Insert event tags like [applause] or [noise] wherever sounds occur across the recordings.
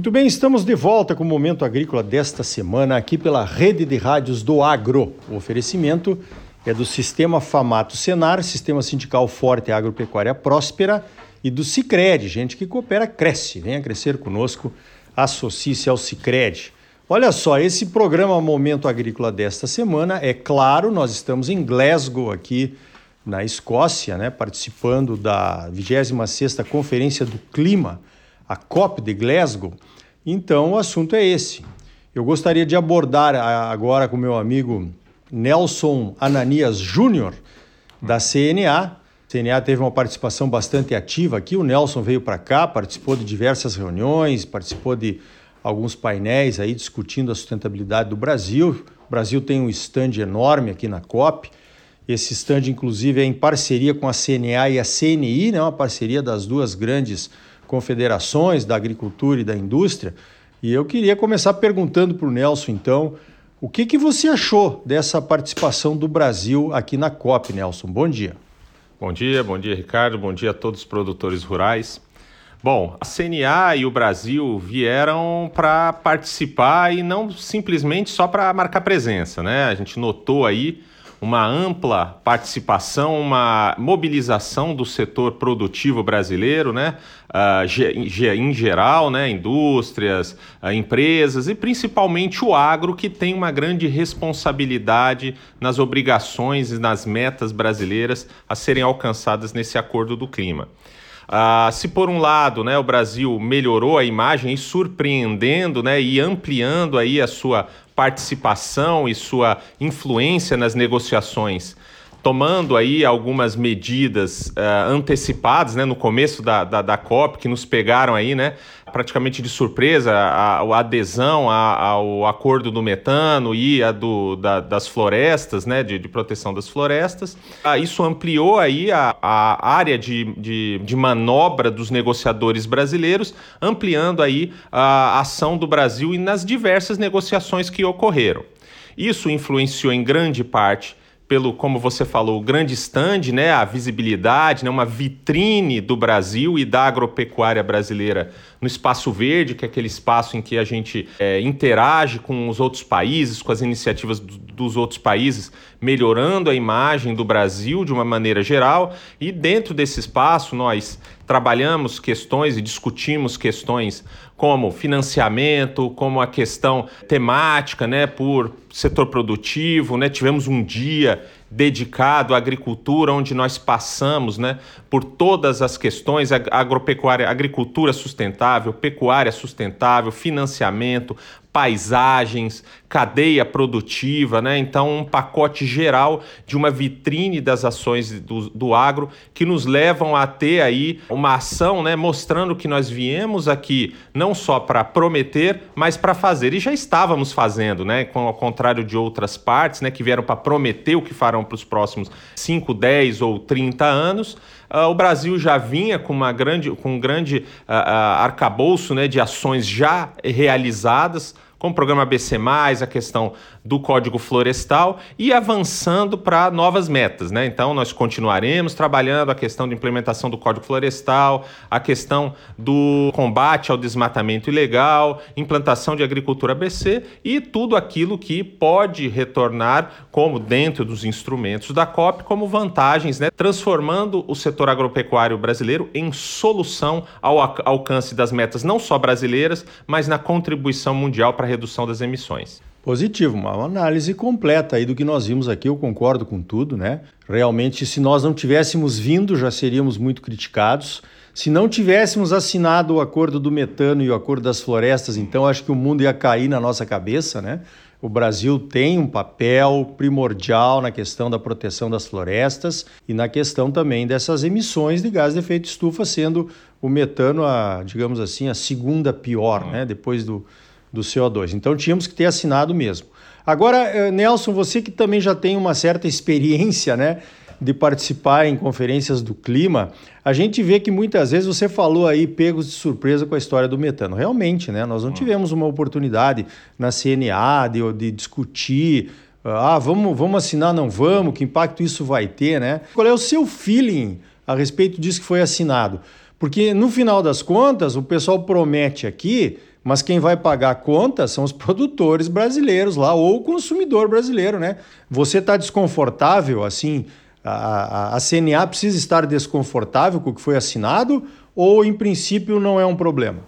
Muito bem, estamos de volta com o Momento Agrícola desta semana, aqui pela Rede de Rádios do Agro. O oferecimento é do Sistema Famato Senar, Sistema Sindical Forte Agropecuária Próspera, e do Cicred, gente que coopera, cresce. Venha crescer conosco, associe-se ao Cicred. Olha só, esse programa Momento Agrícola desta semana, é claro, nós estamos em Glasgow, aqui na Escócia, né, participando da 26ª Conferência do Clima, a COP de Glasgow. Então, o assunto é esse. Eu gostaria de abordar agora com meu amigo Nelson Ananias Júnior, da CNA. A CNA teve uma participação bastante ativa aqui. O Nelson veio para cá, participou de diversas reuniões, participou de alguns painéis aí discutindo a sustentabilidade do Brasil. O Brasil tem um stand enorme aqui na COP. Esse stand, inclusive, é em parceria com a CNA e a CNI, né? uma parceria das duas grandes confederações da agricultura e da indústria. E eu queria começar perguntando para o Nelson, então, o que, que você achou dessa participação do Brasil aqui na COP, Nelson? Bom dia. Bom dia, bom dia, Ricardo. Bom dia a todos os produtores rurais. Bom, a CNA e o Brasil vieram para participar e não simplesmente só para marcar presença, né? A gente notou aí uma ampla participação, uma mobilização do setor produtivo brasileiro, né? Uh, em geral, né? indústrias, uh, empresas e principalmente o agro, que tem uma grande responsabilidade nas obrigações e nas metas brasileiras a serem alcançadas nesse acordo do clima. Uh, se por um lado né, o Brasil melhorou a imagem e surpreendendo né, e ampliando aí a sua participação e sua influência nas negociações, tomando aí algumas medidas uh, antecipadas né, no começo da, da, da COP, que nos pegaram aí, né? praticamente de surpresa a, a adesão a, ao acordo do metano e a do, da, das florestas, né, de, de, proteção das florestas. Ah, isso ampliou aí a, a área de, de, de, manobra dos negociadores brasileiros, ampliando aí a ação do Brasil e nas diversas negociações que ocorreram. Isso influenciou em grande parte pelo, como você falou, o grande stand, né, a visibilidade, né, uma vitrine do Brasil e da agropecuária brasileira no espaço verde, que é aquele espaço em que a gente é, interage com os outros países, com as iniciativas do, dos outros países, melhorando a imagem do Brasil de uma maneira geral. E dentro desse espaço, nós trabalhamos questões e discutimos questões como financiamento, como a questão temática, né, por setor produtivo, né? Tivemos um dia dedicado à agricultura, onde nós passamos né, por todas as questões agropecuária, agricultura sustentável, pecuária sustentável, financiamento, paisagens, cadeia produtiva, né? Então, um pacote geral de uma vitrine das ações do, do agro que nos levam a ter aí uma ação, né? Mostrando que nós viemos aqui não só para prometer, mas para fazer. E já estávamos fazendo, né? Com, ao contrário de outras partes, né? Que vieram para prometer o que farão para os próximos 5, 10 ou 30 anos. Uh, o Brasil já vinha com, uma grande, com um grande uh, uh, arcabouço né, de ações já realizadas, com o programa BC, a questão do Código Florestal e avançando para novas metas. Né? Então, nós continuaremos trabalhando a questão de implementação do Código Florestal, a questão do combate ao desmatamento ilegal, implantação de agricultura BC e tudo aquilo que pode retornar, como dentro dos instrumentos da COP, como vantagens, né? transformando o setor agropecuário brasileiro em solução ao alcance das metas não só brasileiras, mas na contribuição mundial para redução das emissões. Positivo, uma análise completa aí do que nós vimos aqui, eu concordo com tudo, né? Realmente, se nós não tivéssemos vindo, já seríamos muito criticados. Se não tivéssemos assinado o acordo do metano e o acordo das florestas, então acho que o mundo ia cair na nossa cabeça, né? O Brasil tem um papel primordial na questão da proteção das florestas e na questão também dessas emissões de gás de efeito estufa, sendo o metano a, digamos assim, a segunda pior, né? Depois do, do CO2. Então tínhamos que ter assinado mesmo. Agora, eh, Nelson, você que também já tem uma certa experiência, né, de participar em conferências do clima, a gente vê que muitas vezes você falou aí pegos de surpresa com a história do metano. Realmente, né? Nós não tivemos uma oportunidade na CNA de, de discutir ah, vamos, vamos assinar, não vamos, que impacto isso vai ter, né? Qual é o seu feeling a respeito disso que foi assinado? Porque no final das contas, o pessoal promete aqui mas quem vai pagar a conta são os produtores brasileiros lá ou o consumidor brasileiro, né? Você está desconfortável assim? A, a, a CNA precisa estar desconfortável com o que foi assinado ou, em princípio, não é um problema?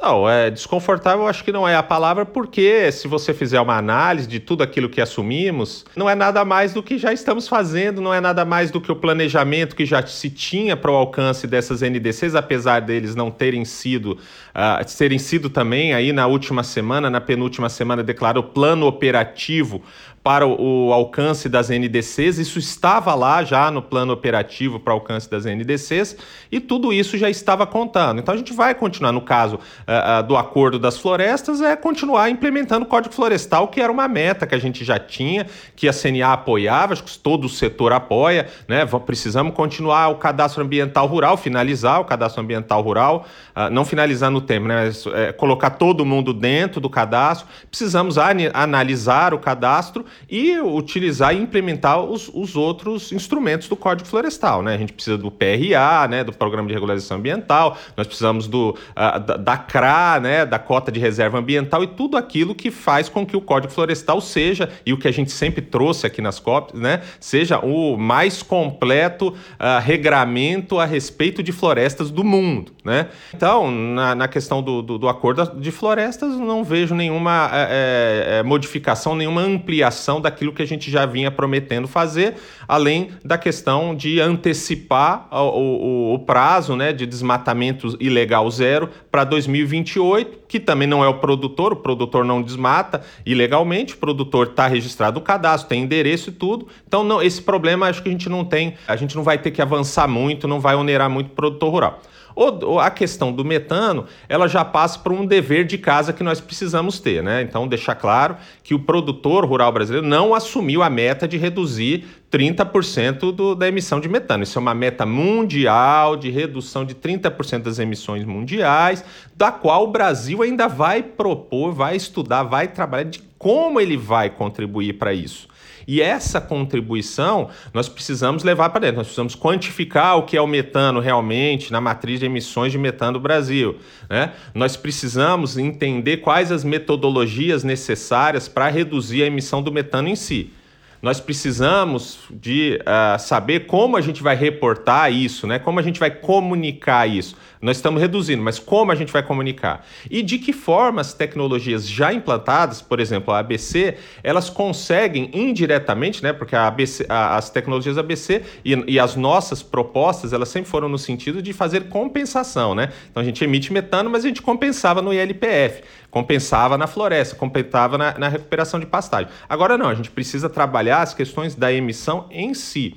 Não, é desconfortável, acho que não é a palavra, porque se você fizer uma análise de tudo aquilo que assumimos, não é nada mais do que já estamos fazendo, não é nada mais do que o planejamento que já se tinha para o alcance dessas NDCs, apesar deles não terem sido, uh, terem sido também aí na última semana, na penúltima semana, declarado o plano operativo para o, alcance das NDCs, isso estava lá já no plano operativo para alcance das NDCs e tudo isso já estava contando. Então a gente vai continuar, no caso uh, uh, do Acordo das Florestas, é continuar implementando o Código Florestal, que era uma meta que a gente já tinha, que a CNA apoiava, acho que todo o setor apoia, né? Precisamos continuar o cadastro ambiental rural, finalizar o cadastro ambiental rural, uh, não finalizar no tempo, né? Mas, é, colocar todo mundo dentro do cadastro. Precisamos analisar o cadastro e utilizar e implementar os, os outros instrumentos do Código Florestal. Né? A gente precisa do PRA, né, do Programa de Regularização Ambiental, nós precisamos do, uh, da, da CRA, né, da Cota de Reserva Ambiental e tudo aquilo que faz com que o Código Florestal seja, e o que a gente sempre trouxe aqui nas COPs, né, seja o mais completo uh, regramento a respeito de florestas do mundo. Né? Então, na, na questão do, do, do, acordo de florestas, não vejo nenhuma é, é, modificação, nenhuma ampliação daquilo que a gente já vinha prometendo fazer, além da questão de antecipar o, o, o prazo né, de desmatamento ilegal zero para 2028, que também não é o produtor, o produtor não desmata ilegalmente, o produtor está registrado no cadastro, tem endereço e tudo. Então, não, esse problema acho que a gente não tem, a gente não vai ter que avançar muito, não vai onerar muito o produtor rural. Ou, a questão do metano, ela já passa por um dever de casa que nós precisamos ter, né? Então, deixar claro que o produtor rural brasileiro não assumiu a meta de reduzir 30% do, da emissão de metano. Isso é uma meta mundial de redução de 30% das emissões mundiais, da qual o Brasil ainda vai propor, vai estudar, vai trabalhar de como ele vai contribuir para isso. E essa contribuição nós precisamos levar para dentro, nós precisamos quantificar o que é o metano realmente na matriz de emissões de metano do Brasil. Né? Nós precisamos entender quais as metodologias necessárias para reduzir a emissão do metano em si. Nós precisamos de uh, saber como a gente vai reportar isso, né? como a gente vai comunicar isso. Nós estamos reduzindo, mas como a gente vai comunicar? E de que forma as tecnologias já implantadas, por exemplo, a ABC, elas conseguem indiretamente, né? Porque a ABC, a, as tecnologias ABC e, e, as nossas propostas, elas sempre foram no sentido de fazer compensação, né? Então a gente emite metano, mas a gente compensava no ILPF, compensava na floresta, compensava na, na recuperação de pastagem. Agora não, a gente precisa trabalhar as questões da emissão em si.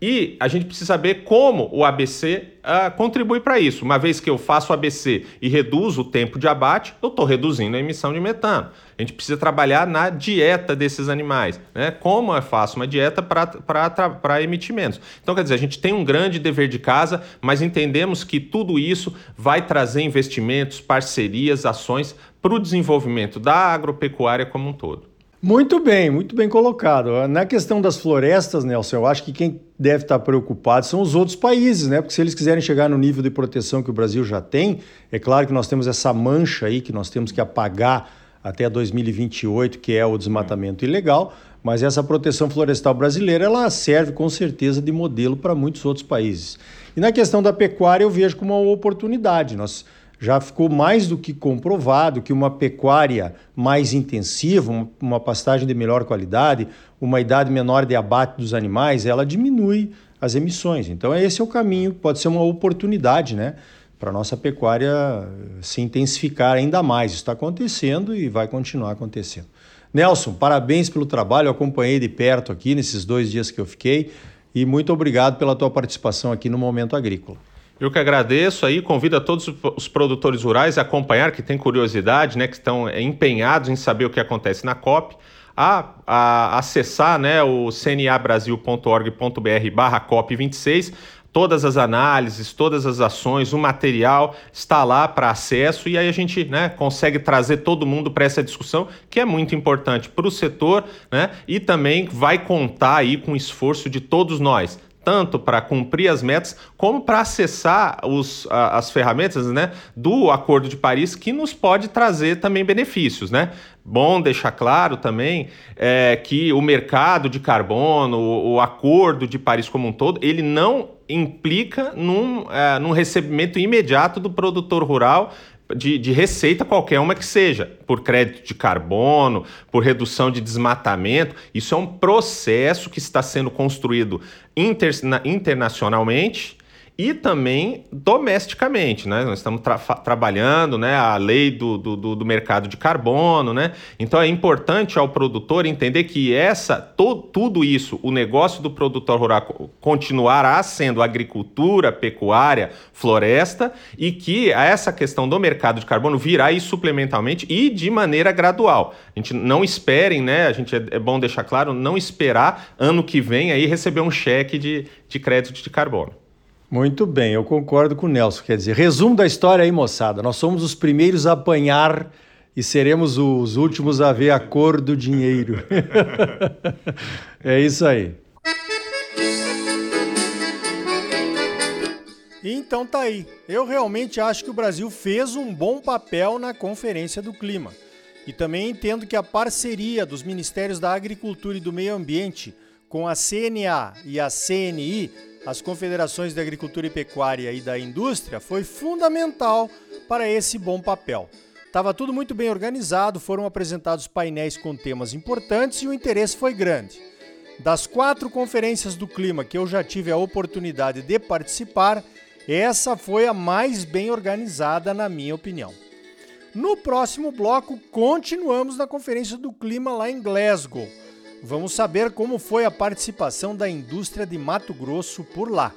E a gente precisa saber como o ABC uh, ah, contribui para isso. Uma vez que eu faço o ABC e reduzo o tempo de abate, eu estou reduzindo a emissão de metano. A gente precisa trabalhar na dieta desses animais. Né? Como eu faço uma dieta para emitir menos. Então, quer dizer, a gente tem um grande dever de casa, mas entendemos que tudo isso vai trazer investimentos, parcerias, ações para o desenvolvimento da agropecuária como um todo. Muito bem, muito bem colocado. Na questão das florestas, Nelson, eu acho que quem deve estar preocupado são os outros países, né? Porque se eles quiserem chegar no nível de proteção que o Brasil já tem, é claro que nós temos essa mancha aí que nós temos que apagar até 2028, que é o desmatamento ilegal, mas essa proteção florestal brasileira, ela serve com certeza de modelo para muitos outros países. E na questão da pecuária, eu vejo como uma oportunidade. Nós já ficou mais do que comprovado que uma pecuária mais intensiva, uma pastagem de melhor qualidade, uma idade menor de abate dos animais, ela diminui as emissões. Então, esse é o caminho, pode ser uma oportunidade, né? Para a nossa pecuária se intensificar ainda mais. Isso está acontecendo e vai continuar acontecendo. Nelson, parabéns pelo trabalho, eu acompanhei de perto aqui nesses dois dias que eu fiquei e muito obrigado pela tua participação aqui no Momento Agrícola. Eu que agradeço aí, convido a todos os produtores rurais a acompanhar, que têm curiosidade, né, que estão é, empenhados em saber o que acontece na COP, a, a acessar né, o cnabrasil.org.br barra COP26, todas as análises, todas as ações, o material está lá para acesso e aí a gente né, consegue trazer todo mundo para essa discussão que é muito importante para o setor né, e também vai contar aí com o esforço de todos nós tanto para cumprir as metas, como para acessar os, a, as ferramentas né, do Acordo de Paris, que nos pode trazer também benefícios. Né? Bom deixar claro também é, que o mercado de carbono, o, o, Acordo de Paris como um todo, ele não implica num, é, num recebimento imediato do produtor rural de, de, receita qualquer uma que seja, por crédito de carbono, por redução de desmatamento. Isso é um processo que está sendo construído inter, internacionalmente e também domesticamente, né? Nós estamos tra trabalhando, né, a lei do, do, do, mercado de carbono, né? Então é importante ao produtor entender que essa, to, tudo isso, o negócio do produtor rural continuará sendo agricultura, pecuária, floresta e que essa questão do mercado de carbono virá aí suplementalmente e de maneira gradual. A gente não esperem, né? A gente é, é bom deixar claro, não esperar ano que vem aí receber um cheque de, de crédito de carbono. Muito bem, eu concordo com o Nelson. Quer dizer, resumo da história aí, moçada. Nós somos os primeiros a apanhar e seremos os últimos a ver a cor do dinheiro. [laughs] é isso aí. Então tá aí. Eu realmente acho que o Brasil fez um bom papel na Conferência do Clima. E também entendo que a parceria dos Ministérios da Agricultura e do Meio Ambiente com a CNA e a CNI as confederações da agricultura e pecuária e da indústria foi fundamental para esse bom papel. Estava tudo muito bem organizado, foram apresentados painéis com temas importantes e o interesse foi grande. Das quatro conferências do clima que eu já tive a oportunidade de participar, essa foi a mais bem organizada, na minha opinião. No próximo bloco, continuamos na Conferência do Clima lá em Glasgow Vamos saber como foi a participação da indústria de Mato Grosso por lá.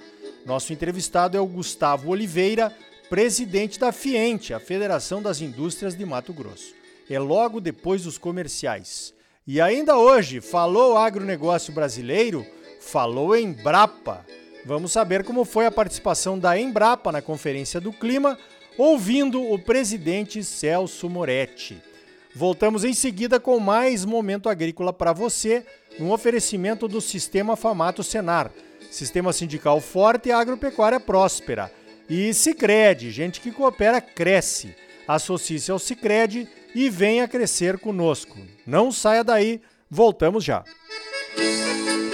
Nosso entrevistado é o Gustavo Oliveira, presidente da FIENTE, a Federação das Indústrias de Mato Grosso. É logo depois dos comerciais. E ainda hoje, falou agronegócio brasileiro, falou Embrapa. Vamos saber como foi a participação da Embrapa na Conferência do Clima, ouvindo o presidente Celso Moretti. Voltamos em seguida com mais momento agrícola para você, um oferecimento do Sistema Famato Senar, Sistema Sindical Forte e Agropecuária Próspera. E Sicredi, gente que coopera cresce. Associe-se ao Sicredi e venha crescer conosco. Não saia daí, voltamos já. Música